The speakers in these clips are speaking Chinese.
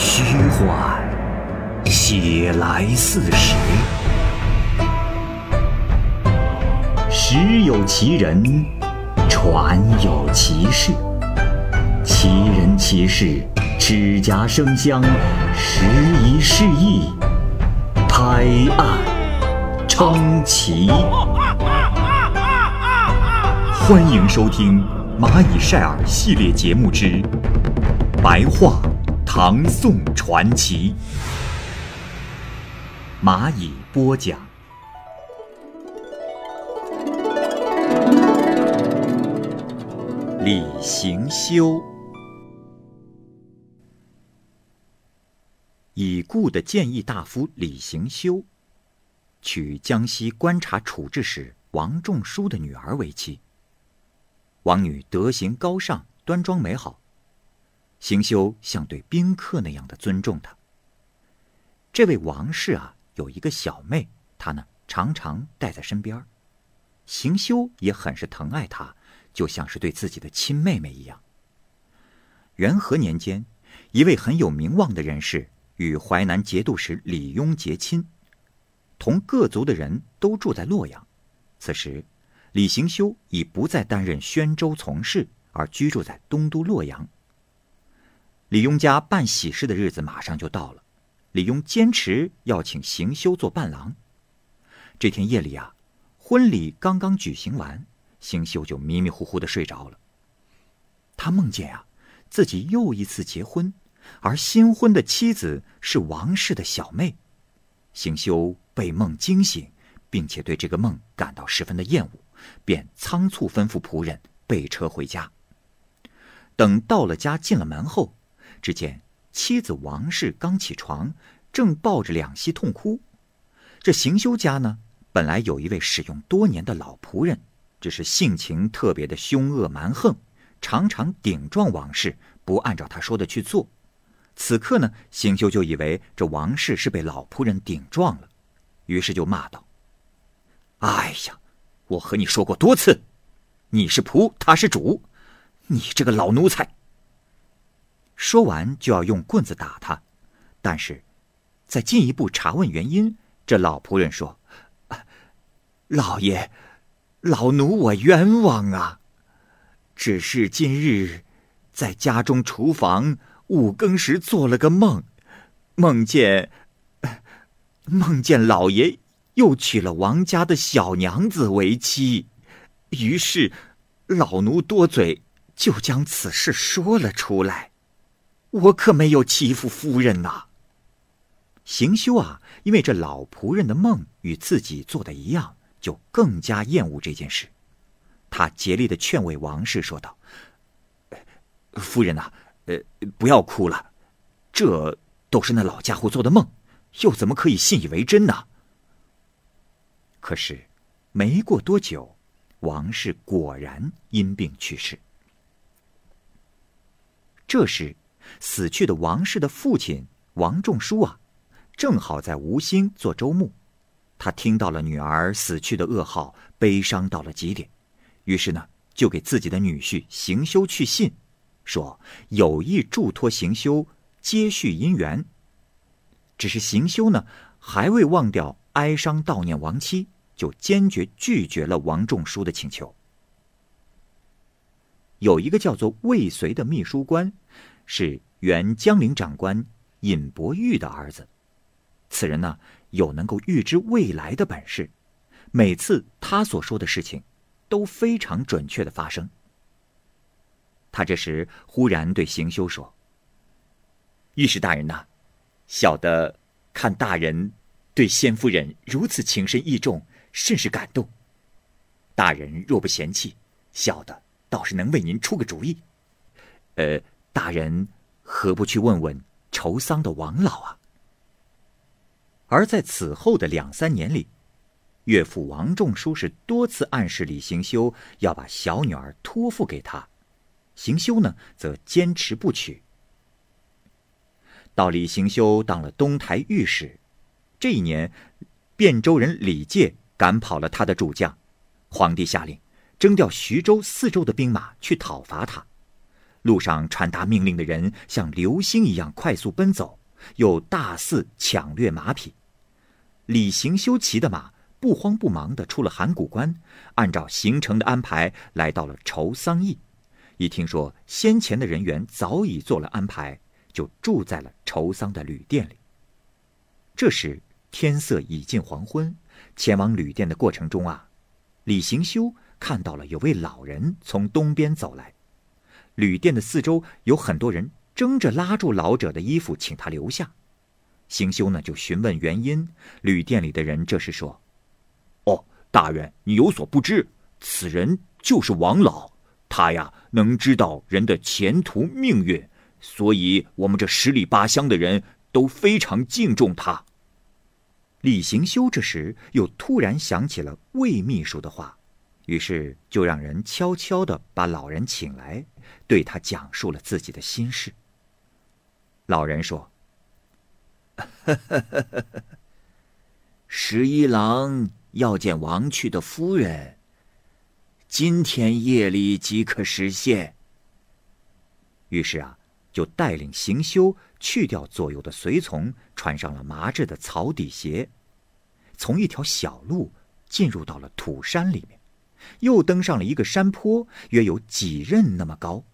虚幻，写来似实。实有其人，传有其事。其人其事，指甲生香，时移世易，拍案称奇。欢迎收听《蚂蚁晒尔》系列节目之《白话唐宋传奇》，蚂蚁播讲。李行修，已故的谏议大夫李行修，娶江西观察处置使王仲舒的女儿为妻。王女德行高尚，端庄美好，行修像对宾客那样的尊重他。这位王氏啊，有一个小妹，她呢常常带在身边行修也很是疼爱她，就像是对自己的亲妹妹一样。元和年间，一位很有名望的人士与淮南节度使李邕结亲，同各族的人都住在洛阳。此时。李行修已不再担任宣州从事，而居住在东都洛阳。李庸家办喜事的日子马上就到了，李庸坚持要请行修做伴郎。这天夜里啊，婚礼刚刚举行完，行修就迷迷糊糊的睡着了。他梦见啊，自己又一次结婚，而新婚的妻子是王氏的小妹。行修被梦惊醒，并且对这个梦感到十分的厌恶。便仓促吩咐仆人备车回家。等到了家，进了门后，只见妻子王氏刚起床，正抱着两膝痛哭。这行修家呢，本来有一位使用多年的老仆人，只是性情特别的凶恶蛮横，常常顶撞王氏，不按照他说的去做。此刻呢，行修就以为这王氏是被老仆人顶撞了，于是就骂道：“哎呀！”我和你说过多次，你是仆，他是主，你这个老奴才。说完就要用棍子打他，但是，在进一步查问原因，这老仆人说：“老爷，老奴我冤枉啊！只是今日在家中厨房五更时做了个梦，梦见 梦见老爷。”又娶了王家的小娘子为妻，于是老奴多嘴，就将此事说了出来。我可没有欺负夫人呐。行修啊，因为这老仆人的梦与自己做的一样，就更加厌恶这件事。他竭力的劝慰王氏说道：“夫人呐，呃，不要哭了，这都是那老家伙做的梦，又怎么可以信以为真呢？”可是，没过多久，王氏果然因病去世。这时，死去的王氏的父亲王仲舒啊，正好在吴兴做周牧。他听到了女儿死去的噩耗，悲伤到了极点。于是呢，就给自己的女婿行修去信，说有意嘱托行修接续姻缘。只是行修呢，还未忘掉哀伤悼念亡妻。就坚决拒绝了王仲舒的请求。有一个叫做魏绥的秘书官，是原江陵长官尹伯玉的儿子。此人呢，有能够预知未来的本事，每次他所说的事情，都非常准确的发生。他这时忽然对行修说：“御史大人呐，小的看大人对先夫人如此情深意重。”甚是感动。大人若不嫌弃，小的倒是能为您出个主意。呃，大人何不去问问愁丧的王老啊？而在此后的两三年里，岳父王仲舒是多次暗示李行修要把小女儿托付给他，行修呢则坚持不娶。到李行修当了东台御史，这一年，汴州人李介。赶跑了他的主将，皇帝下令征调徐州四州的兵马去讨伐他。路上传达命令的人像流星一样快速奔走，又大肆抢掠马匹。李行修骑的马不慌不忙地出了函谷关，按照行程的安排来到了愁桑驿。一听说先前的人员早已做了安排，就住在了愁桑的旅店里。这时天色已近黄昏，前往旅店的过程中啊，李行修看到了有位老人从东边走来。旅店的四周有很多人争着拉住老者的衣服，请他留下。行修呢就询问原因，旅店里的人这时说：“哦，大人，你有所不知，此人就是王老，他呀能知道人的前途命运，所以我们这十里八乡的人都非常敬重他。”李行修这时又突然想起了魏秘书的话。于是就让人悄悄的把老人请来，对他讲述了自己的心事。老人说：“十一郎要见王去的夫人，今天夜里即可实现。”于是啊，就带领行修去掉左右的随从，穿上了麻质的草底鞋，从一条小路进入到了土山里面。又登上了一个山坡，约有几仞那么高。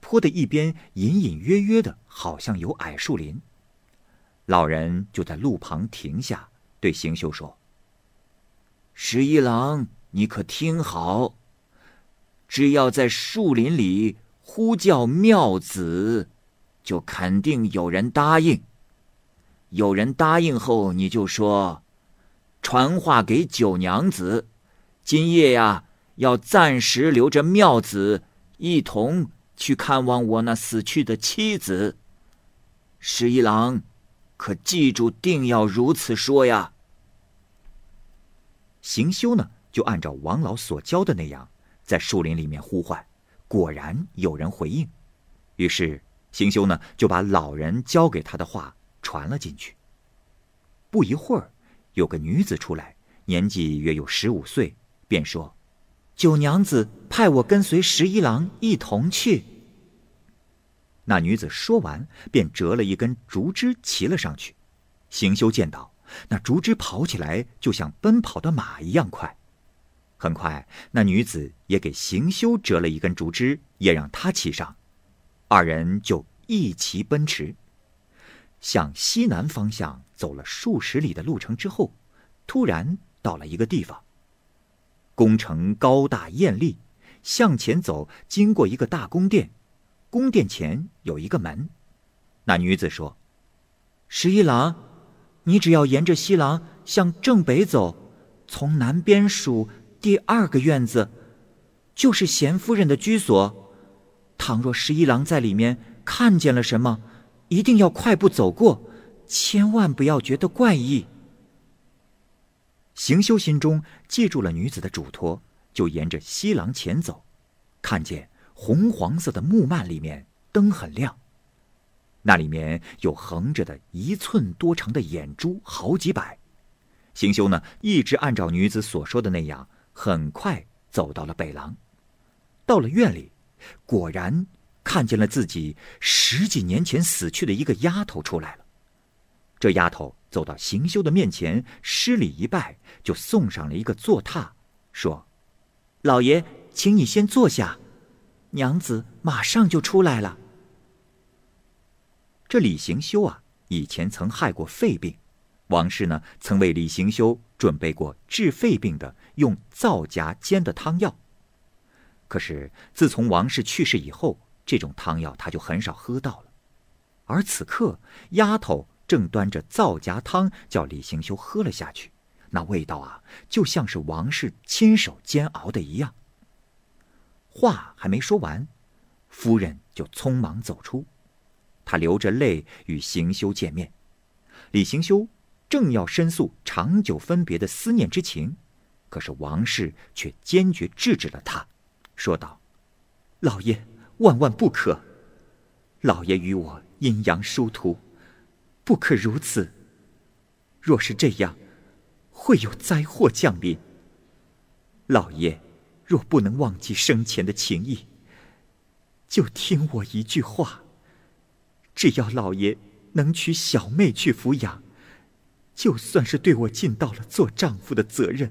坡的一边隐隐约约的，好像有矮树林。老人就在路旁停下，对行修说：“十一郎，你可听好，只要在树林里呼叫妙子，就肯定有人答应。有人答应后，你就说，传话给九娘子。”今夜呀，要暂时留着妙子，一同去看望我那死去的妻子。十一郎，可记住，定要如此说呀。行修呢，就按照王老所教的那样，在树林里面呼唤，果然有人回应。于是行修呢，就把老人教给他的话传了进去。不一会儿，有个女子出来，年纪约有十五岁。便说：“九娘子派我跟随十一郎一同去。”那女子说完，便折了一根竹枝骑了上去。行修见到那竹枝跑起来，就像奔跑的马一样快。很快，那女子也给行修折了一根竹枝，也让他骑上。二人就一齐奔驰，向西南方向走了数十里的路程之后，突然到了一个地方。宫城高大艳丽，向前走，经过一个大宫殿，宫殿前有一个门。那女子说：“十一郎，你只要沿着西廊向正北走，从南边数第二个院子，就是贤夫人的居所。倘若十一郎在里面看见了什么，一定要快步走过，千万不要觉得怪异。”行修心中记住了女子的嘱托，就沿着西廊前走，看见红黄色的木幔里面灯很亮，那里面有横着的一寸多长的眼珠好几百。行修呢，一直按照女子所说的那样，很快走到了北廊，到了院里，果然看见了自己十几年前死去的一个丫头出来了。这丫头。走到行修的面前，施礼一拜，就送上了一个坐榻，说：“老爷，请你先坐下，娘子马上就出来了。”这李行修啊，以前曾害过肺病，王氏呢曾为李行修准备过治肺病的用皂荚煎的汤药。可是自从王氏去世以后，这种汤药他就很少喝到了。而此刻，丫头。正端着皂荚汤叫李行修喝了下去，那味道啊，就像是王氏亲手煎熬的一样。话还没说完，夫人就匆忙走出，她流着泪与行修见面。李行修正要申诉长久分别的思念之情，可是王氏却坚决制止了他，说道：“老爷，万万不可！老爷与我阴阳殊途。”不可如此。若是这样，会有灾祸降临。老爷，若不能忘记生前的情谊，就听我一句话。只要老爷能娶小妹去抚养，就算是对我尽到了做丈夫的责任。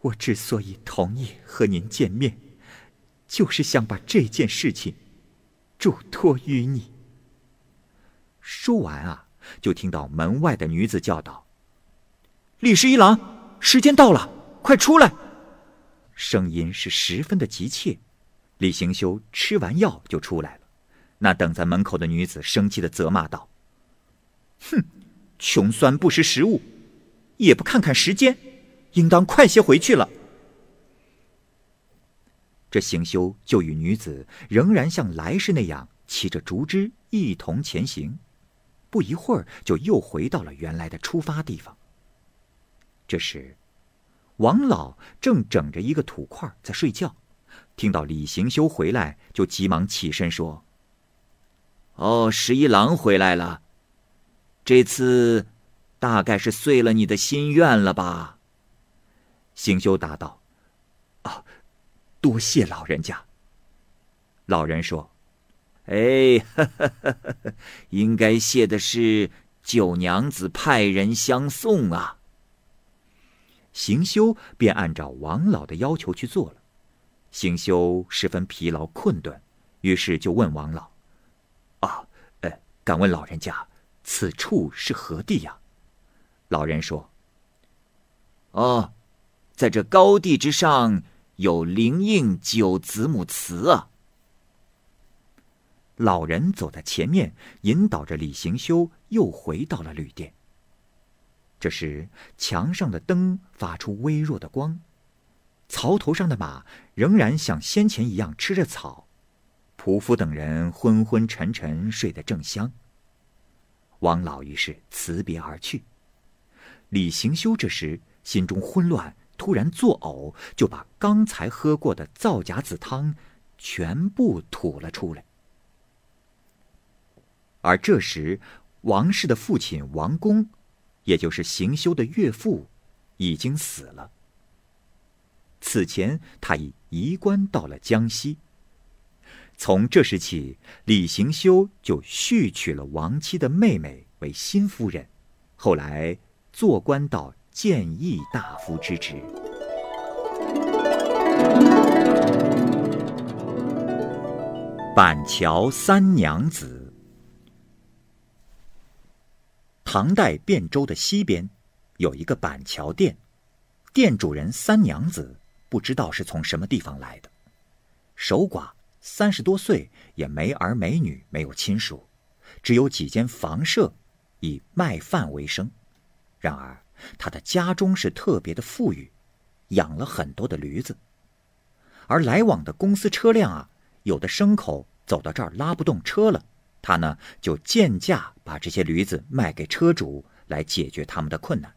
我之所以同意和您见面，就是想把这件事情嘱托于你。说完啊，就听到门外的女子叫道：“李十一郎，时间到了，快出来！”声音是十分的急切。李行修吃完药就出来了。那等在门口的女子生气的责骂道：“哼，穷酸不识时务，也不看看时间，应当快些回去了。”这行修就与女子仍然像来时那样骑着竹枝一同前行，不一会儿就又回到了原来的出发地方。这时，王老正整着一个土块在睡觉，听到李行修回来，就急忙起身说。哦，十一郎回来了。这次，大概是遂了你的心愿了吧？行修答道：“啊，多谢老人家。”老人说：“哎，应该谢的是九娘子派人相送啊。”行修便按照王老的要求去做了。行修十分疲劳困顿，于是就问王老。啊，呃，敢问老人家，此处是何地呀？老人说：“哦，在这高地之上有灵应九子母祠啊。”老人走在前面，引导着李行修，又回到了旅店。这时，墙上的灯发出微弱的光，槽头上的马仍然像先前一样吃着草。仆夫等人昏昏沉沉睡得正香。王老于是辞别而去。李行修这时心中混乱，突然作呕，就把刚才喝过的皂荚子汤全部吐了出来。而这时，王氏的父亲王公，也就是行修的岳父，已经死了。此前他已移官到了江西。从这时起，李行修就续娶了亡妻的妹妹为新夫人，后来做官到谏议大夫之职。板桥三娘子。唐代汴州的西边，有一个板桥店，店主人三娘子不知道是从什么地方来的，守寡。三十多岁，也没儿没女，没有亲属，只有几间房舍，以卖饭为生。然而，他的家中是特别的富裕，养了很多的驴子。而来往的公司车辆啊，有的牲口走到这儿拉不动车了，他呢就贱价把这些驴子卖给车主，来解决他们的困难。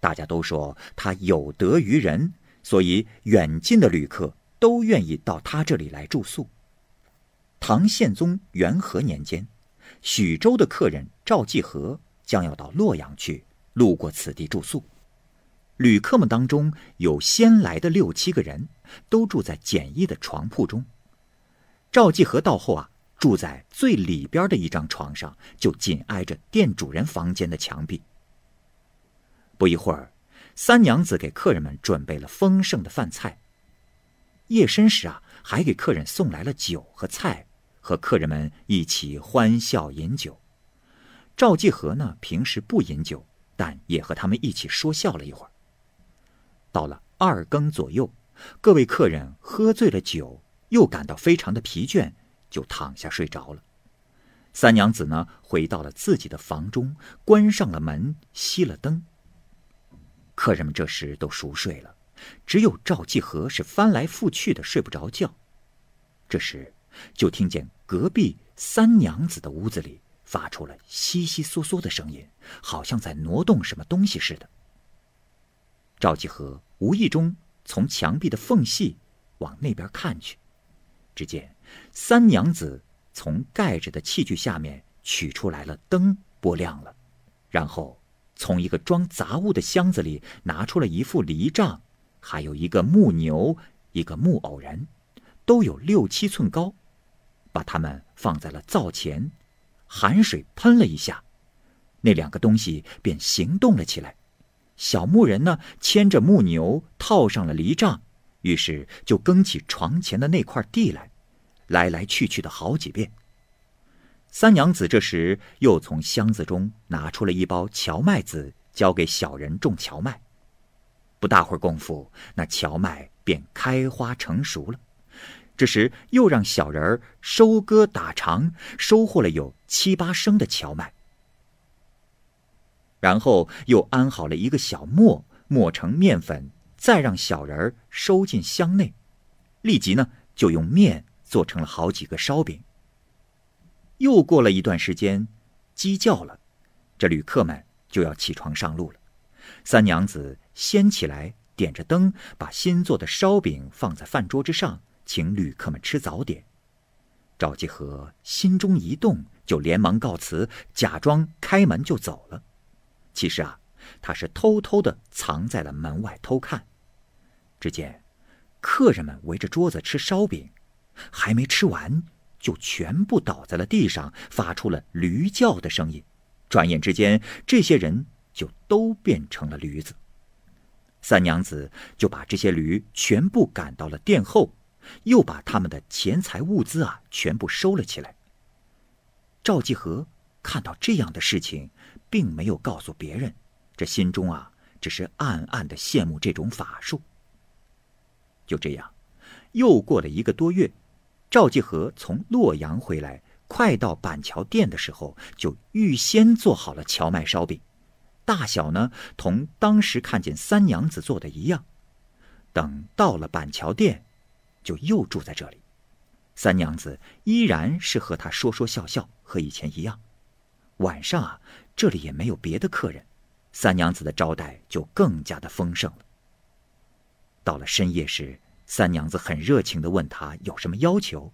大家都说他有德于人，所以远近的旅客。都愿意到他这里来住宿。唐宪宗元和年间，许州的客人赵继和将要到洛阳去，路过此地住宿。旅客们当中有先来的六七个人，都住在简易的床铺中。赵继和到后啊，住在最里边的一张床上，就紧挨着店主人房间的墙壁。不一会儿，三娘子给客人们准备了丰盛的饭菜。夜深时啊，还给客人送来了酒和菜，和客人们一起欢笑饮酒。赵继和呢，平时不饮酒，但也和他们一起说笑了一会儿。到了二更左右，各位客人喝醉了酒，又感到非常的疲倦，就躺下睡着了。三娘子呢，回到了自己的房中，关上了门，熄了灯。客人们这时都熟睡了。只有赵继和是翻来覆去的睡不着觉，这时就听见隔壁三娘子的屋子里发出了悉悉嗦嗦的声音，好像在挪动什么东西似的。赵继和无意中从墙壁的缝隙往那边看去，只见三娘子从盖着的器具下面取出来了灯，拨亮了，然后从一个装杂物的箱子里拿出了一副犁杖。还有一个木牛，一个木偶人，都有六七寸高，把它们放在了灶前，寒水喷了一下，那两个东西便行动了起来。小牧人呢，牵着木牛，套上了犁杖，于是就耕起床前的那块地来，来来去去的好几遍。三娘子这时又从箱子中拿出了一包荞麦子，交给小人种荞麦。不大会儿功夫，那荞麦便开花成熟了。这时又让小人儿收割打场，收获了有七八升的荞麦。然后又安好了一个小磨，磨成面粉，再让小人儿收进箱内，立即呢就用面做成了好几个烧饼。又过了一段时间，鸡叫了，这旅客们就要起床上路了。三娘子先起来，点着灯，把新做的烧饼放在饭桌之上，请旅客们吃早点。赵继和心中一动，就连忙告辞，假装开门就走了。其实啊，他是偷偷的藏在了门外偷看。只见客人们围着桌子吃烧饼，还没吃完，就全部倒在了地上，发出了驴叫的声音。转眼之间，这些人就都变成了驴子。三娘子就把这些驴全部赶到了殿后，又把他们的钱财物资啊全部收了起来。赵继和看到这样的事情。并没有告诉别人，这心中啊，只是暗暗的羡慕这种法术。就这样，又过了一个多月，赵继和从洛阳回来，快到板桥店的时候，就预先做好了荞麦烧饼，大小呢，同当时看见三娘子做的一样。等到了板桥店，就又住在这里。三娘子依然是和他说说笑笑，和以前一样。晚上啊。这里也没有别的客人，三娘子的招待就更加的丰盛了。到了深夜时，三娘子很热情的问他有什么要求。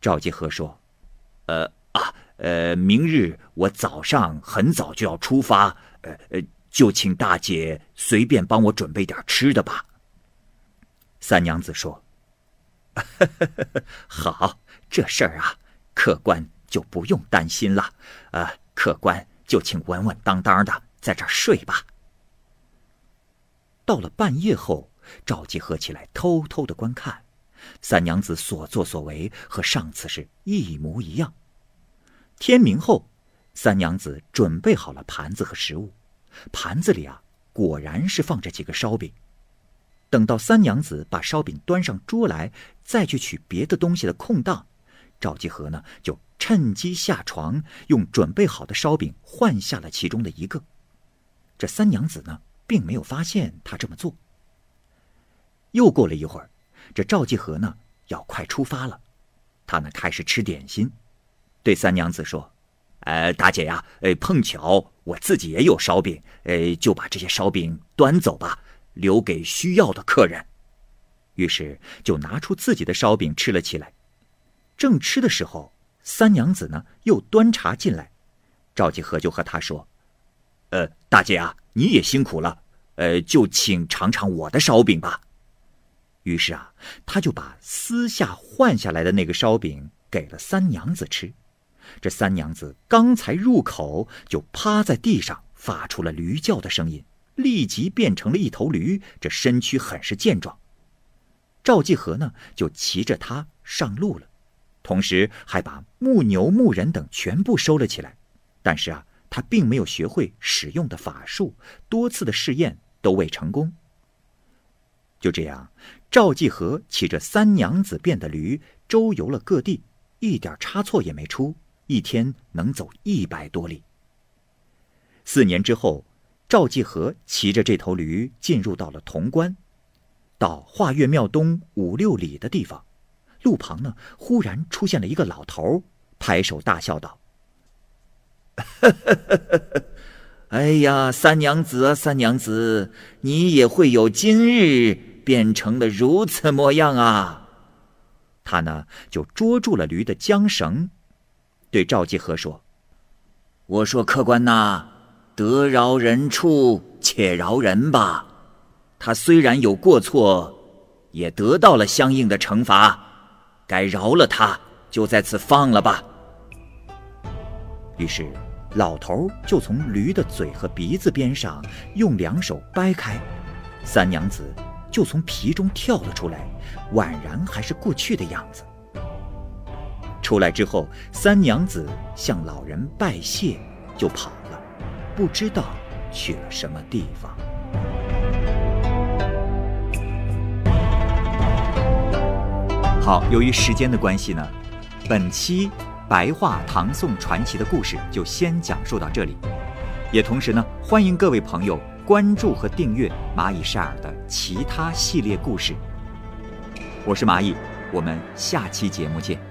赵继和说：“呃啊，呃，明日我早上很早就要出发，呃呃，就请大姐随便帮我准备点吃的吧。”三娘子说：“好，这事儿啊，客官就不用担心了。啊，客官。”就请稳稳当当的在这儿睡吧。到了半夜后，赵继和起来偷偷的观看，三娘子所作所为和上次是一模一样。天明后，三娘子准备好了盘子和食物，盘子里啊果然是放着几个烧饼。等到三娘子把烧饼端上桌来，再去取别的东西的空档，赵继和呢就。趁机下床，用准备好的烧饼换下了其中的一个。这三娘子呢，并没有发现他这么做。又过了一会儿，这赵继和呢要快出发了，他呢开始吃点心，对三娘子说：“呃，大姐呀，呃，碰巧我自己也有烧饼，呃，就把这些烧饼端走吧，留给需要的客人。”于是就拿出自己的烧饼吃了起来。正吃的时候。三娘子呢，又端茶进来，赵继和就和他说：“呃，大姐啊，你也辛苦了，呃，就请尝尝我的烧饼吧。”于是啊，他就把私下换下来的那个烧饼给了三娘子吃。这三娘子刚才入口，就趴在地上发出了驴叫的声音，立即变成了一头驴，这身躯很是健壮。赵继和呢，就骑着它上路了。同时还把牧牛、牧人等全部收了起来，但是啊，他并没有学会使用的法术，多次的试验都未成功。就这样，赵继和骑着三娘子变的驴周游了各地，一点差错也没出，一天能走一百多里。四年之后，赵继和骑着这头驴进入到了潼关，到华岳庙东五六里的地方。路旁呢，忽然出现了一个老头，拍手大笑道：“ 哎呀，三娘子啊，三娘子，你也会有今日变成了如此模样啊！”他呢，就捉住了驴的缰绳，对赵继和说：“我说客官呐，得饶人处且饶人吧。他虽然有过错，也得到了相应的惩罚。”该饶了他，就在此放了吧。于是，老头就从驴的嘴和鼻子边上用两手掰开，三娘子就从皮中跳了出来，宛然还是过去的样子。出来之后，三娘子向老人拜谢，就跑了，不知道去了什么地方。好，由于时间的关系呢，本期白话唐宋传奇的故事就先讲述到这里。也同时呢，欢迎各位朋友关注和订阅蚂蚁晒尔的其他系列故事。我是蚂蚁，我们下期节目见。